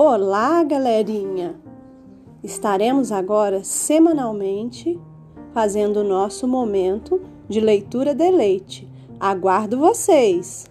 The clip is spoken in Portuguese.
Olá, galerinha! Estaremos agora semanalmente fazendo o nosso momento de leitura de leite. Aguardo vocês!